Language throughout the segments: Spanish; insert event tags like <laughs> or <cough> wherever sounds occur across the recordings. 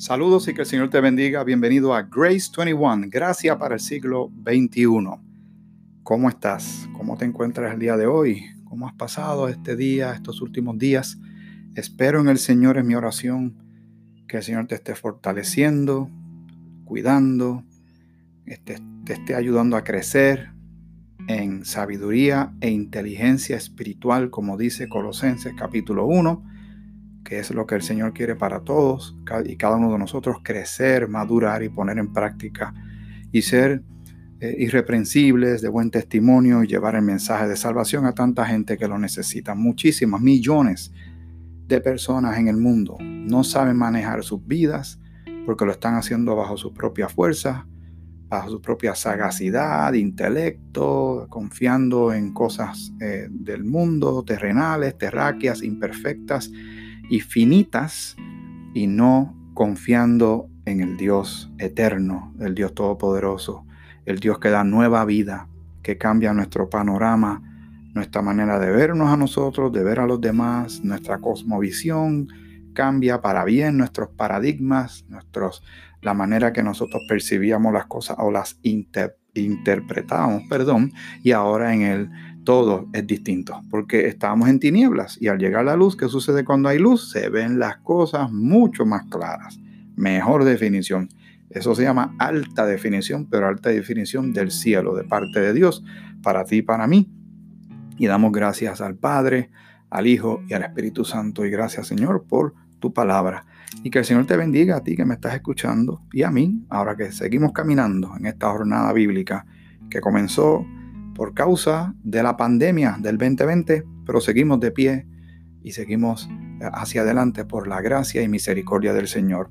Saludos y que el Señor te bendiga. Bienvenido a Grace 21, Gracia para el siglo XXI. ¿Cómo estás? ¿Cómo te encuentras el día de hoy? ¿Cómo has pasado este día, estos últimos días? Espero en el Señor, en mi oración, que el Señor te esté fortaleciendo, cuidando, te, te esté ayudando a crecer en sabiduría e inteligencia espiritual, como dice Colosenses capítulo 1 que es lo que el Señor quiere para todos y cada uno de nosotros, crecer, madurar y poner en práctica y ser eh, irreprensibles, de buen testimonio y llevar el mensaje de salvación a tanta gente que lo necesita. Muchísimas, millones de personas en el mundo no saben manejar sus vidas porque lo están haciendo bajo su propia fuerza, bajo su propia sagacidad, intelecto, confiando en cosas eh, del mundo, terrenales, terráqueas, imperfectas y finitas y no confiando en el Dios eterno, el Dios todopoderoso, el Dios que da nueva vida, que cambia nuestro panorama, nuestra manera de vernos a nosotros, de ver a los demás, nuestra cosmovisión cambia para bien nuestros paradigmas, nuestros, la manera que nosotros percibíamos las cosas o las interpretábamos, perdón, y ahora en el todo es distinto, porque estábamos en tinieblas y al llegar la luz, ¿qué sucede cuando hay luz? Se ven las cosas mucho más claras. Mejor definición. Eso se llama alta definición, pero alta definición del cielo, de parte de Dios, para ti y para mí. Y damos gracias al Padre, al Hijo y al Espíritu Santo. Y gracias, Señor, por tu palabra. Y que el Señor te bendiga a ti que me estás escuchando y a mí, ahora que seguimos caminando en esta jornada bíblica que comenzó por causa de la pandemia del 2020, pero seguimos de pie y seguimos eh, hacia adelante por la gracia y misericordia del Señor.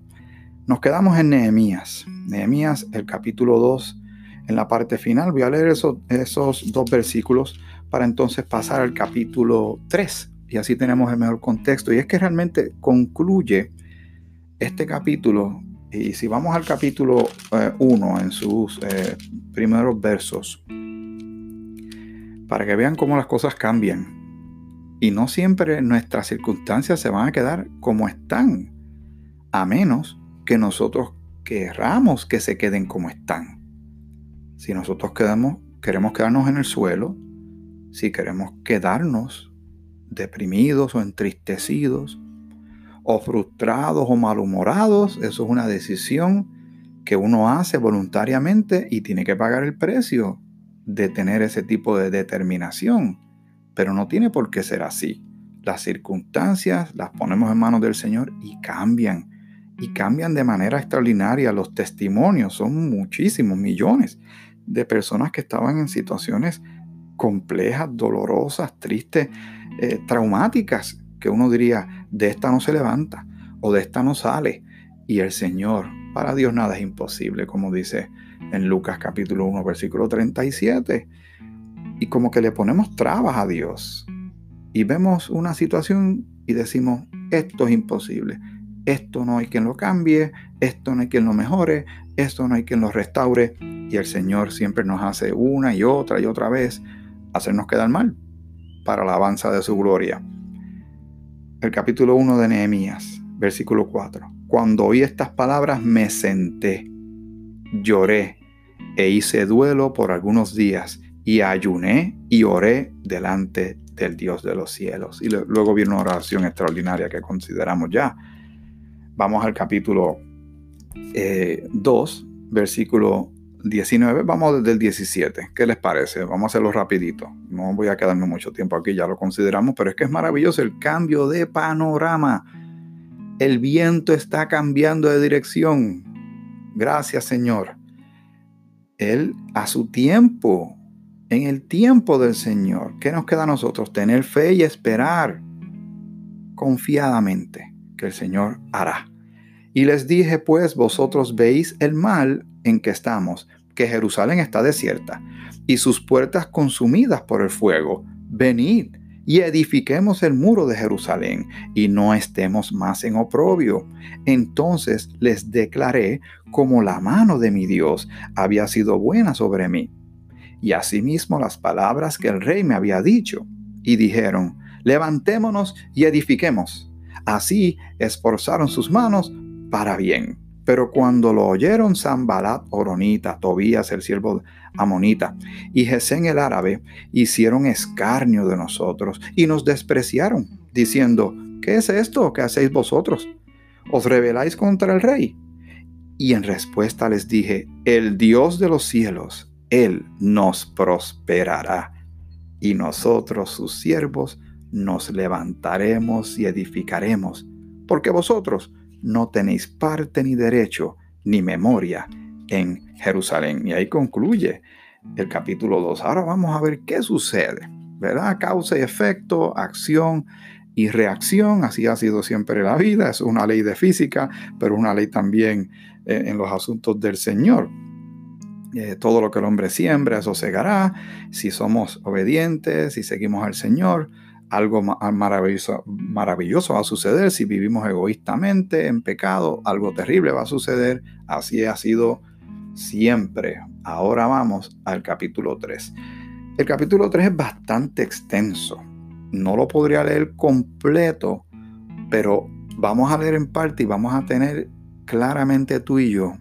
Nos quedamos en Nehemías. Nehemías, el capítulo 2, en la parte final. Voy a leer esos, esos dos versículos para entonces pasar al capítulo 3 y así tenemos el mejor contexto. Y es que realmente concluye este capítulo. Y si vamos al capítulo 1 eh, en sus eh, primeros versos, para que vean cómo las cosas cambian. Y no siempre nuestras circunstancias se van a quedar como están, a menos que nosotros querramos que se queden como están. Si nosotros quedamos, queremos quedarnos en el suelo, si queremos quedarnos deprimidos o entristecidos, o frustrados o malhumorados, eso es una decisión que uno hace voluntariamente y tiene que pagar el precio de tener ese tipo de determinación, pero no tiene por qué ser así. Las circunstancias las ponemos en manos del Señor y cambian, y cambian de manera extraordinaria. Los testimonios son muchísimos, millones de personas que estaban en situaciones complejas, dolorosas, tristes, eh, traumáticas, que uno diría, de esta no se levanta o de esta no sale. Y el Señor, para Dios nada es imposible, como dice en Lucas capítulo 1, versículo 37. Y como que le ponemos trabas a Dios. Y vemos una situación y decimos, esto es imposible. Esto no hay quien lo cambie, esto no hay quien lo mejore, esto no hay quien lo restaure. Y el Señor siempre nos hace una y otra y otra vez hacernos quedar mal para la alabanza de su gloria. El capítulo 1 de Nehemías, versículo 4. Cuando oí estas palabras me senté, lloré e hice duelo por algunos días y ayuné y oré delante del Dios de los cielos. Y luego viene una oración extraordinaria que consideramos ya. Vamos al capítulo 2, eh, versículo 19. Vamos desde el 17. ¿Qué les parece? Vamos a hacerlo rapidito. No voy a quedarme mucho tiempo aquí, ya lo consideramos, pero es que es maravilloso el cambio de panorama. El viento está cambiando de dirección. Gracias Señor. Él a su tiempo, en el tiempo del Señor. ¿Qué nos queda a nosotros? Tener fe y esperar confiadamente que el Señor hará. Y les dije, pues vosotros veis el mal en que estamos, que Jerusalén está desierta y sus puertas consumidas por el fuego. Venid y edifiquemos el muro de Jerusalén y no estemos más en oprobio. Entonces les declaré como la mano de mi Dios había sido buena sobre mí. Y asimismo las palabras que el rey me había dicho. Y dijeron, levantémonos y edifiquemos. Así esforzaron sus manos para bien. Pero cuando lo oyeron Zambalat, Oronita, Tobías, el siervo Amonita, y Gesén el árabe, hicieron escarnio de nosotros y nos despreciaron, diciendo, ¿qué es esto que hacéis vosotros? ¿Os rebeláis contra el rey? Y en respuesta les dije, el Dios de los cielos, Él nos prosperará, y nosotros, sus siervos, nos levantaremos y edificaremos, porque vosotros no tenéis parte ni derecho ni memoria en Jerusalén. Y ahí concluye el capítulo 2. Ahora vamos a ver qué sucede, ¿verdad? Causa y efecto, acción y reacción, así ha sido siempre la vida, es una ley de física, pero una ley también eh, en los asuntos del Señor. Eh, todo lo que el hombre siembra, eso segará. Si somos obedientes, si seguimos al Señor, algo maravilloso, maravilloso va a suceder. Si vivimos egoístamente, en pecado, algo terrible va a suceder. Así ha sido siempre. Ahora vamos al capítulo 3. El capítulo 3 es bastante extenso. No lo podría leer completo, pero vamos a leer en parte y vamos a tener claramente tú y yo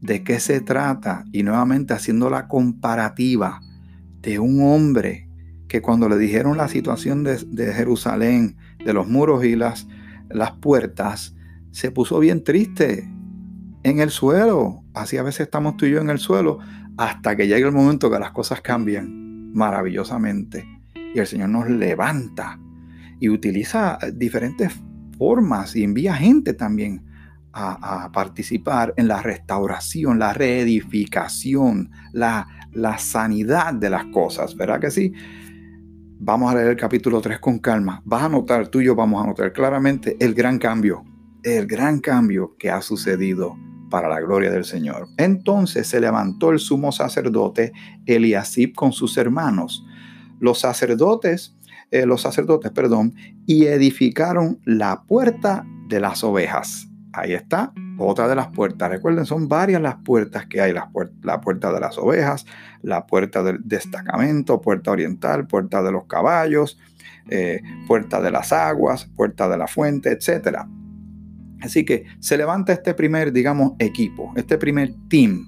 de qué se trata y nuevamente haciendo la comparativa de un hombre que cuando le dijeron la situación de, Jerusalén, de los muros y las, las puertas, se puso bien triste en el suelo. Así a veces estamos tú y yo en el suelo hasta que llegue el momento que las cosas cambian maravillosamente y el Señor nos levanta y utiliza diferentes formas y envía gente también a, a participar en la restauración, la reedificación, la, la sanidad de las cosas, ¿verdad que sí? Vamos a leer el capítulo 3 con calma. Vas a notar, tú y yo vamos a notar claramente el gran cambio, el gran cambio que ha sucedido para la gloria del Señor. Entonces se levantó el sumo sacerdote Eliasib con sus hermanos, los sacerdotes, eh, los sacerdotes, perdón, y edificaron la puerta de las ovejas. Ahí está, otra de las puertas. Recuerden, son varias las puertas que hay. La, la puerta de las ovejas, la puerta del destacamento, puerta oriental, puerta de los caballos, eh, puerta de las aguas, puerta de la fuente, etc. Así que se levanta este primer, digamos, equipo, este primer team.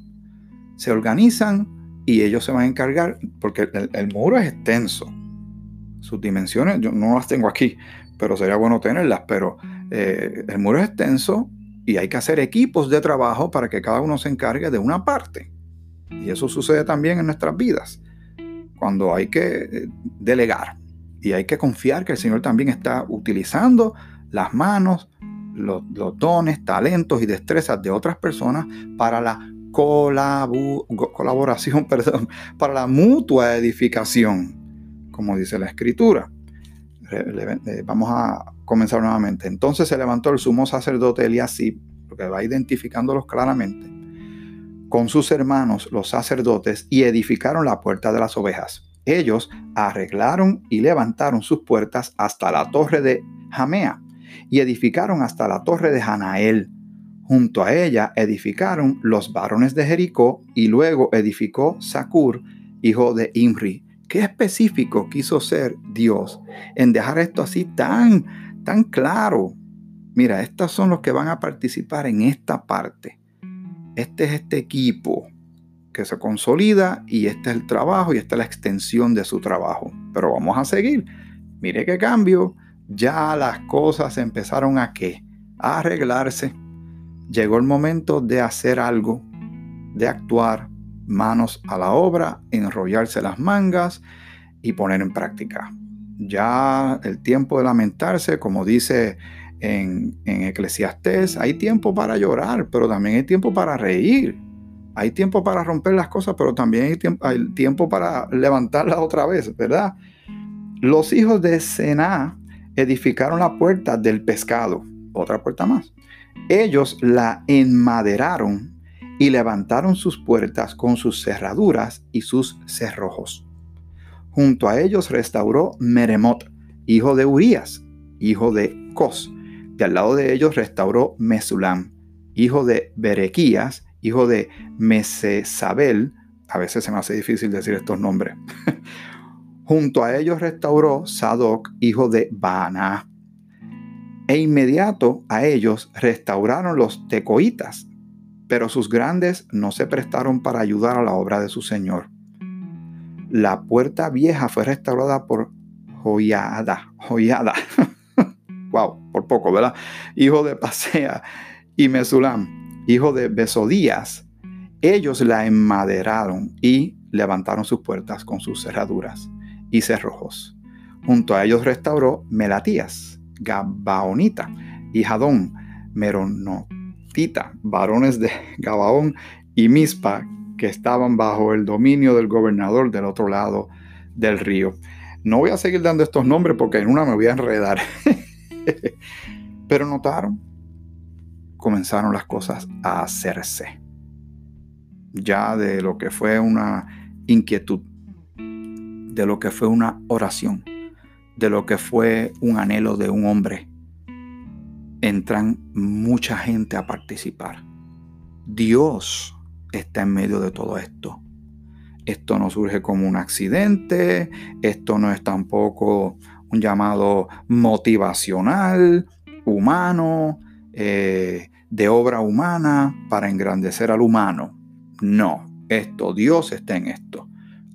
Se organizan y ellos se van a encargar, porque el, muro es extenso. Sus dimensiones, yo no las tengo aquí, pero sería bueno tenerlas, pero eh, el muro es extenso y hay que hacer equipos de trabajo para que cada uno se encargue de una parte. Y eso sucede también en nuestras vidas, cuando hay que eh, delegar y hay que confiar que el Señor también está utilizando las manos, los, dones, talentos y destrezas de otras personas para la colaboración, <laughs> perdón, para la mutua edificación, como dice la escritura. Vamos a comenzar nuevamente. Entonces se levantó el sumo sacerdote Eliasib, porque va identificándolos claramente, con sus hermanos los sacerdotes y edificaron la puerta de las ovejas. Ellos arreglaron y levantaron sus puertas hasta la torre de Jamea y edificaron hasta la torre de Hanael. Junto a ella edificaron los varones de Jericó y luego edificó Sacur, hijo de Imri. Qué específico quiso ser Dios en dejar esto así tan tan claro. Mira, estos son los que van a participar en esta parte. Este es este equipo que se consolida y este es el trabajo y esta es la extensión de su trabajo. Pero vamos a seguir. Mire qué cambio. Ya las cosas empezaron a qué? A arreglarse. Llegó el momento de hacer algo, de actuar, manos a la obra, enrollarse las mangas y poner en práctica ya el tiempo de lamentarse, como dice en, en Eclesiastés, hay tiempo para llorar, pero también hay tiempo para reír. Hay tiempo para romper las cosas, pero también hay tiempo, para levantarlas <laughs> otra vez, ¿verdad? Los hijos de Sená edificaron la puerta del pescado, otra puerta más. Ellos la enmaderaron y levantaron sus puertas con sus cerraduras y sus cerrojos. Junto a ellos restauró Meremot, hijo de Urías, hijo de Cos. De al lado de ellos restauró Mesulam, hijo de Berequías, hijo de Mesesabel. A veces se me hace difícil decir estos nombres. <laughs> Junto a ellos restauró Sadoc, hijo de Baana. E inmediato a ellos restauraron los tecoitas, pero sus grandes no se prestaron para ayudar a la obra de su señor. La puerta vieja fue restaurada por Joyada, Joyada, <laughs> wow, por poco, ¿verdad? Hijo de Pasea y Mesulam, hijo de Besodías. Ellos la enmaderaron y levantaron sus puertas con sus cerraduras y cerrojos. Junto a ellos restauró Melatías, Gabaonita y Jadón, Meronotita, varones de Gabaón y Mispa, que estaban bajo el dominio del gobernador del otro lado del río. No voy a seguir dando estos nombres porque en una me voy a enredar. <laughs> Pero notaron, comenzaron las cosas a hacerse. Ya de lo que fue una inquietud, de lo que fue una oración, de lo que fue un anhelo de un hombre, entran mucha gente a participar. Dios está en medio de todo esto. Esto no surge como un accidente, esto no es tampoco un llamado motivacional, humano, eh, de obra humana para engrandecer al humano. No, esto, Dios está en esto.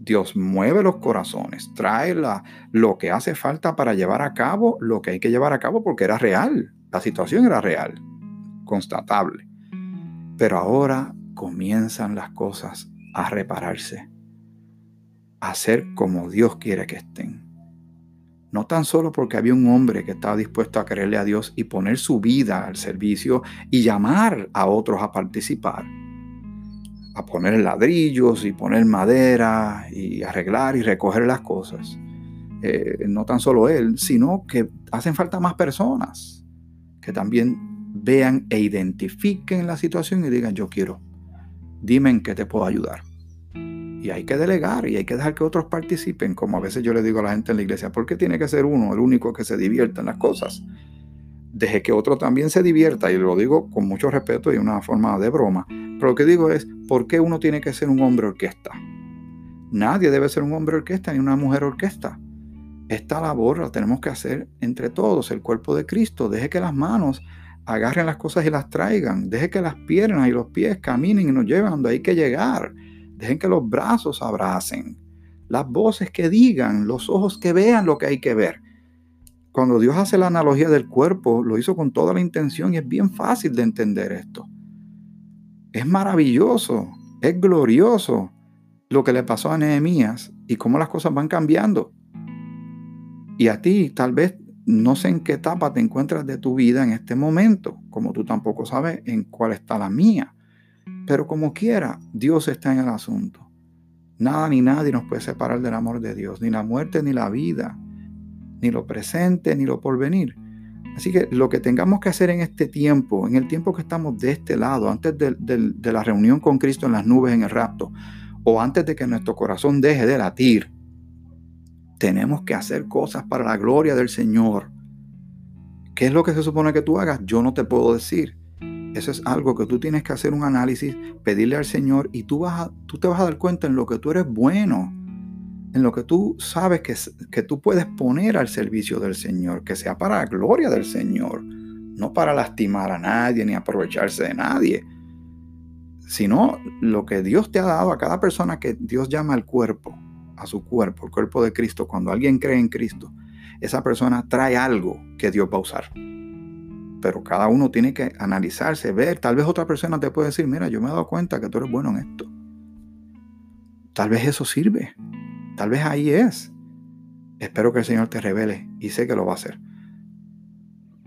Dios mueve los corazones, trae la, lo que hace falta para llevar a cabo lo que hay que llevar a cabo porque era real, la situación era real, constatable. Pero ahora comienzan las cosas a repararse, a ser como Dios quiere que estén. No tan solo porque había un hombre que estaba dispuesto a creerle a Dios y poner su vida al servicio y llamar a otros a participar, a poner ladrillos y poner madera y arreglar y recoger las cosas. Eh, no tan solo él, sino que hacen falta más personas que también vean e identifiquen la situación y digan, yo quiero, dime en qué te puedo ayudar. Y hay que delegar y hay que dejar que otros participen, como a veces yo le digo a la gente en la iglesia, ¿por qué tiene que ser uno el único que se divierta en las cosas? Deje que otro también se divierta, y lo digo con mucho respeto y una forma de broma, pero lo que digo es, ¿por qué uno tiene que ser un hombre orquesta? Nadie debe ser un hombre orquesta ni una mujer orquesta. Esta labor la tenemos que hacer entre todos, el cuerpo de Cristo. Deje que las manos agarren las cosas y las traigan. Deje que las piernas y los pies caminen y nos lleven donde hay que llegar. Dejen que los brazos abracen. Las voces que digan, los ojos que vean lo que hay que ver. Cuando Dios hace la analogía del cuerpo, lo hizo con toda la intención y es bien fácil de entender esto. Es maravilloso, es glorioso lo que le pasó a Nehemías y cómo las cosas van cambiando. Y a ti tal vez no sé en qué etapa te encuentras de tu vida en este momento, como tú tampoco sabes en cuál está la mía. Pero como quiera, Dios está en el asunto. Nada ni nadie nos puede separar del amor de Dios, ni la muerte ni la vida, ni lo presente ni lo porvenir. Así que lo que tengamos que hacer en este tiempo, en el tiempo que estamos de este lado, antes de, la reunión con Cristo en las nubes en el rapto, o antes de que nuestro corazón deje de latir, tenemos que hacer cosas para la gloria del Señor. ¿Qué es lo que se supone que tú hagas? Yo no te puedo decir. Eso es algo que tú tienes que hacer un análisis, pedirle al Señor y tú, vas tú te vas a dar cuenta en lo que tú eres bueno en lo que tú sabes que, que tú puedes poner al servicio del Señor, que sea para la gloria del Señor, no para lastimar a nadie ni aprovecharse de nadie, sino lo que Dios te ha dado a cada persona que Dios llama al cuerpo, a su cuerpo, el cuerpo de Cristo. Cuando alguien cree en Cristo, esa persona trae algo que Dios va a usar. Pero cada uno tiene que analizarse, ver. Tal vez otra persona te puede decir, mira, yo me he dado cuenta que tú eres bueno en esto. Tal vez eso sirve. Tal vez ahí es. Espero que el Señor te revele y sé que lo va a hacer.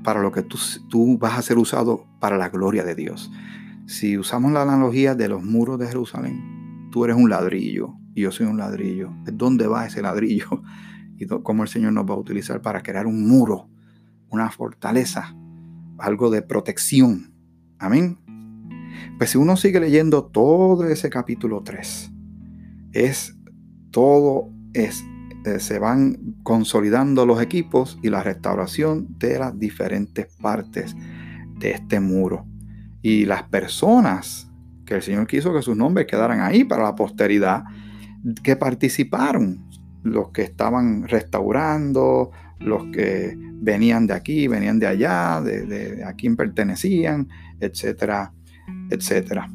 Para lo que tú, tú vas a ser usado para la gloria de Dios. Si usamos la analogía de los muros de Jerusalén, tú eres un ladrillo yo soy un ladrillo. ¿Dónde va ese ladrillo? <laughs> Y cómo el Señor nos va a utilizar para crear un muro, una fortaleza, algo de protección. Amén. Pues si uno sigue leyendo todo ese capítulo 3, es todo es, eh, se van consolidando los equipos y la restauración de las diferentes partes de este muro. Y las personas que el Señor quiso que sus nombres quedaran ahí para la posteridad, que participaron, los que estaban restaurando los que venían de aquí, venían de allá, de, a quién pertenecían, etcétera, etcétera.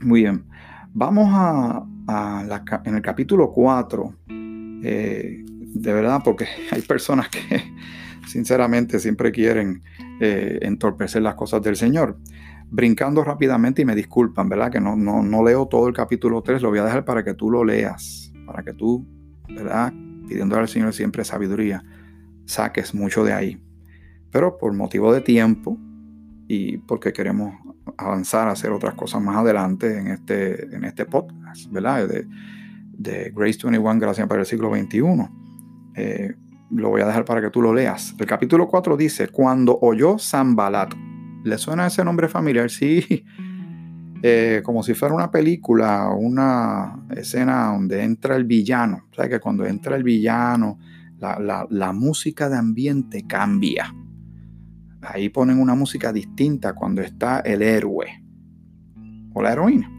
Muy bien, vamos a, en el capítulo 4, eh, de verdad, porque <laughs> hay personas que sinceramente siempre quieren eh, entorpecer las cosas del Señor. Brincando rápidamente y me disculpan, ¿verdad? Que no, no, no leo todo el capítulo 3, lo voy a dejar para que tú lo leas, para que tú, ¿verdad? Pidiendo al Señor siempre sabiduría saques mucho de ahí. Pero por motivo de tiempo y porque queremos avanzar hacer otras cosas más adelante en este, en este podcast, ¿verdad? De, de Grace 21, Gracias para el siglo XXI. Eh, lo voy a dejar para que tú lo leas. El capítulo 4 dice, cuando oyó Zambalat, ¿le suena ese nombre familiar? Sí, <laughs> eh, como si fuera una película, una escena donde entra el villano. O sea, que cuando entra el villano, la, música de ambiente cambia. Ahí ponen una música distinta cuando está el héroe o la heroína.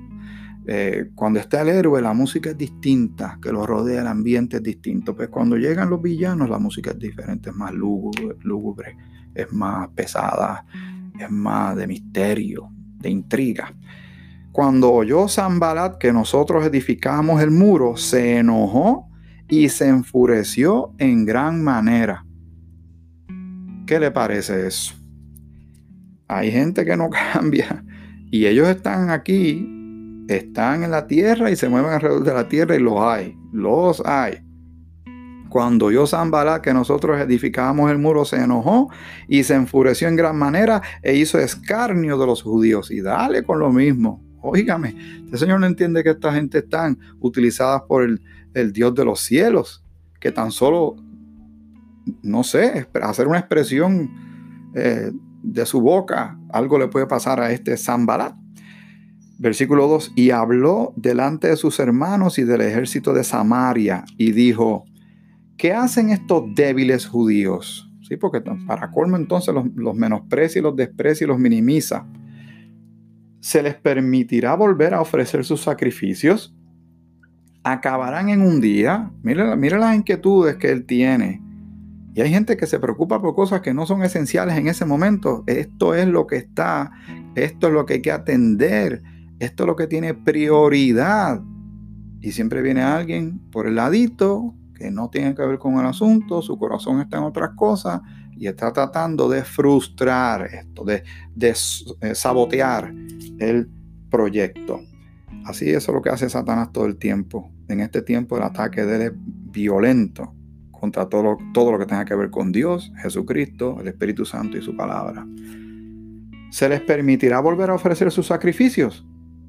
Eh, cuando está el héroe, la música es distinta, que lo rodea el ambiente es distinto. Pues cuando llegan los villanos, la música es diferente, es más lúgubre es más pesada, es más de misterio, de intriga. Cuando oyó Zambalat que nosotros edificamos el muro, se enojó y se enfureció en gran manera. ¿Qué le parece eso? Hay gente que no <laughs> cambia y ellos están aquí, están en la tierra y se mueven alrededor de la tierra y los hay, los hay. Cuando yo Zambalá, que nosotros edificábamos el muro, se enojó y se enfureció en gran manera e hizo escarnio de los judíos. Y dale con lo mismo. Óigame, el Señor no entiende que esta gente están utilizadas por el, el Dios de los cielos, que tan solo, no sé, hacer una expresión eh, de su boca, algo le puede pasar a este Zambalat. Versículo 2, y habló delante de sus hermanos y del ejército de Samaria y dijo, ¿qué hacen estos débiles judíos? Sí, porque para colmo entonces los, los menosprecia y los desprecia y los minimiza. ¿Se les permitirá volver a ofrecer sus sacrificios? acabarán en un día. Mira, mira las inquietudes que él tiene. Y hay gente que se preocupa por cosas que no son esenciales en ese momento. Esto es lo que está, esto es lo que hay que atender, esto es lo que tiene prioridad. Y siempre viene alguien por el ladito que no tiene que ver con el asunto, su corazón está en otras cosas y está tratando de frustrar esto, de, de eh, sabotear el proyecto. Así eso es lo que hace Satanás todo el tiempo. En este tiempo el ataque de él es violento contra todo, todo lo que tenga que ver con Dios, Jesucristo, el Espíritu Santo y su palabra. ¿Se les permitirá volver a ofrecer sus sacrificios?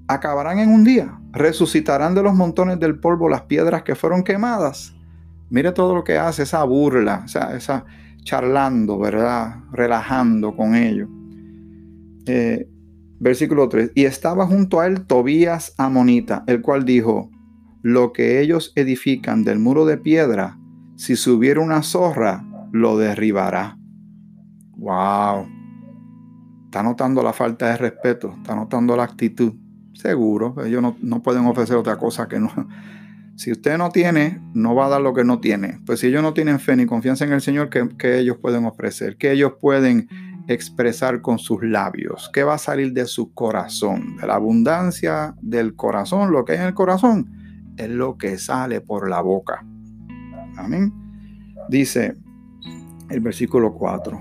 Acabarán en un día. Resucitarán de los montones del polvo las piedras que fueron quemadas. Mire todo lo que hace, esa burla, esa, esa charlando, ¿verdad? Relajando con ellos. Eh, Versículo 3. Y estaba junto a él Tobías Amonita, el cual dijo, lo que ellos edifican del muro de piedra, si subiera una zorra, lo derribará. Wow. Está notando la falta de respeto, está notando la actitud. Seguro, ellos no, pueden ofrecer otra cosa que no. Si usted no tiene, no va a dar lo que no tiene. Pues si ellos no tienen fe ni confianza en el Señor, ¿qué, qué ellos pueden ofrecer? ¿Qué ellos pueden expresar con sus labios? ¿Qué va a salir de su corazón? De la abundancia del corazón, lo que hay en el corazón, es lo que sale por la boca. Amén. Dice el versículo 4.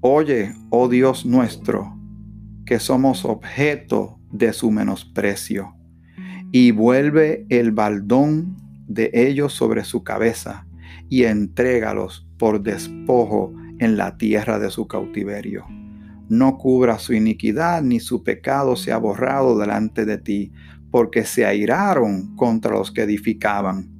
Oye, oh Dios nuestro, que somos objeto de su menosprecio, y vuelve el baldón de ellos sobre su cabeza, y entrégalos por despojo en la tierra de su cautiverio. No cubra su iniquidad, ni su pecado se ha borrado delante de ti, porque se airaron contra los que edificaban.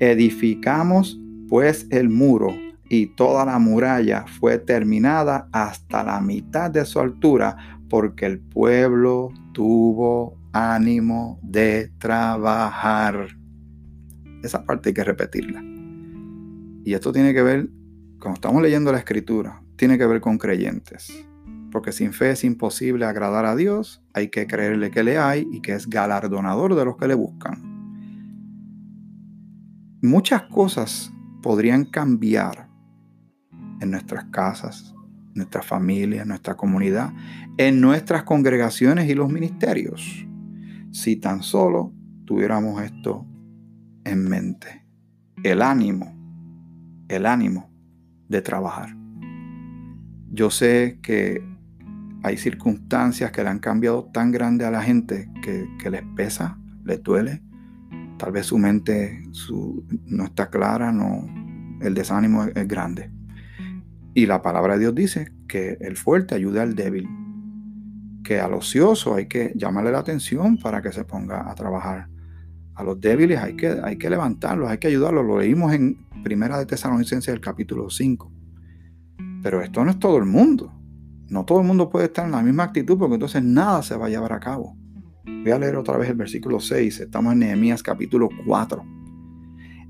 Edificamos pues el muro, y toda la muralla fue terminada hasta la mitad de su altura, porque el pueblo tuvo ánimo de trabajar. Esa parte hay que repetirla. Y esto tiene que ver cuando estamos leyendo la escritura, tiene que ver con creyentes. Porque sin fe es imposible agradar a Dios, hay que creerle que le hay y que es galardonador de los que le buscan. Muchas cosas podrían cambiar en nuestras casas, en nuestra familia, en nuestra comunidad, en nuestras congregaciones y los ministerios. Si tan solo tuviéramos esto en mente. El ánimo, el ánimo de trabajar. Yo sé que hay circunstancias que le han cambiado tan grande a la gente que, les pesa, les duele. Tal vez su mente no está clara, no, el desánimo es, grande. Y la palabra de Dios dice que el fuerte ayuda al débil, que al ocioso hay que llamarle la atención para que se ponga a trabajar. A los débiles hay que, hay que levantarlos, hay que ayudarlos. Lo leímos en Primera de Tesalonicenses, el capítulo 5. Pero esto no es todo el mundo. No todo el mundo puede estar en la misma actitud porque entonces nada se va a llevar a cabo. Voy a leer otra vez el versículo 6. Estamos en Nehemías capítulo 4.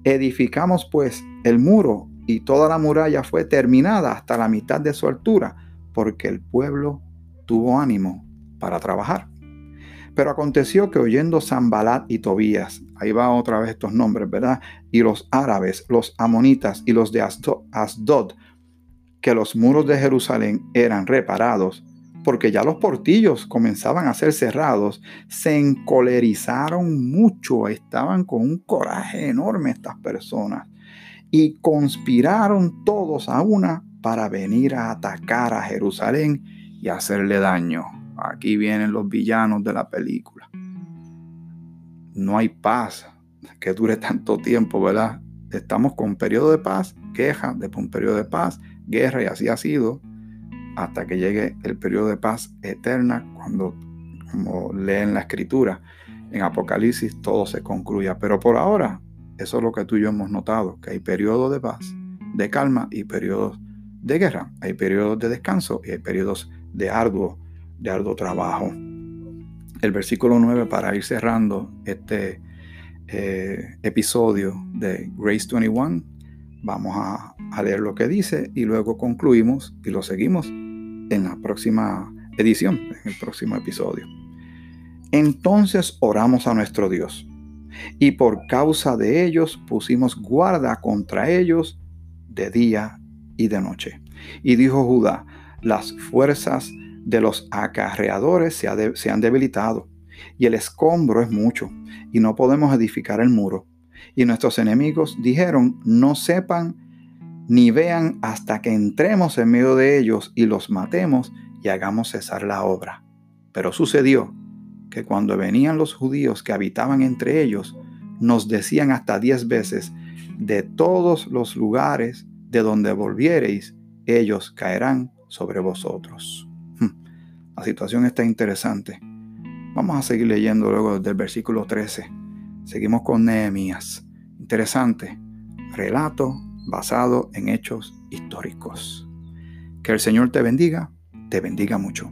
Edificamos pues el muro y toda la muralla fue terminada hasta la mitad de su altura porque el pueblo tuvo ánimo para trabajar. Pero aconteció que oyendo Zambalat y Tobías, ahí va otra vez estos nombres, ¿verdad? Y los árabes, los amonitas y los de Asdod que los muros de Jerusalén eran reparados, porque ya los portillos comenzaban a ser cerrados, se encolerizaron mucho, estaban con un coraje enorme estas personas, y conspiraron todos a una para venir a atacar a Jerusalén y hacerle daño. Aquí vienen los villanos de la película. No hay paz que dure tanto tiempo, ¿verdad? Estamos con un periodo de paz, queja, después un periodo de paz, guerra y así ha sido hasta que llegue el periodo de paz eterna cuando, como leen la escritura, en Apocalipsis todo se concluya. Pero por ahora, eso es lo que tú y yo hemos notado, que hay periodos de paz, de calma y periodos de guerra. Hay periodos de descanso y hay periodos de arduo, de arduo trabajo. El versículo 9 para ir cerrando este eh, episodio de Grace 21 Vamos a, leer lo que dice y luego concluimos y lo seguimos en la próxima edición, en el próximo episodio. Entonces oramos a nuestro Dios y por causa de ellos pusimos guarda contra ellos de día y de noche. Y dijo Judá, las fuerzas de los acarreadores se, han debilitado y el escombro es mucho y no podemos edificar el muro. Y nuestros enemigos dijeron, no sepan ni vean hasta que entremos en medio de ellos y los matemos y hagamos cesar la obra. Pero sucedió que cuando venían los judíos que habitaban entre ellos, nos decían hasta diez veces, de todos los lugares de donde volviereis, ellos caerán sobre vosotros. La situación está interesante. Vamos a seguir leyendo luego del versículo 13. Seguimos con Nehemías. Interesante. Relato basado en hechos históricos. Que el Señor te bendiga, te bendiga mucho.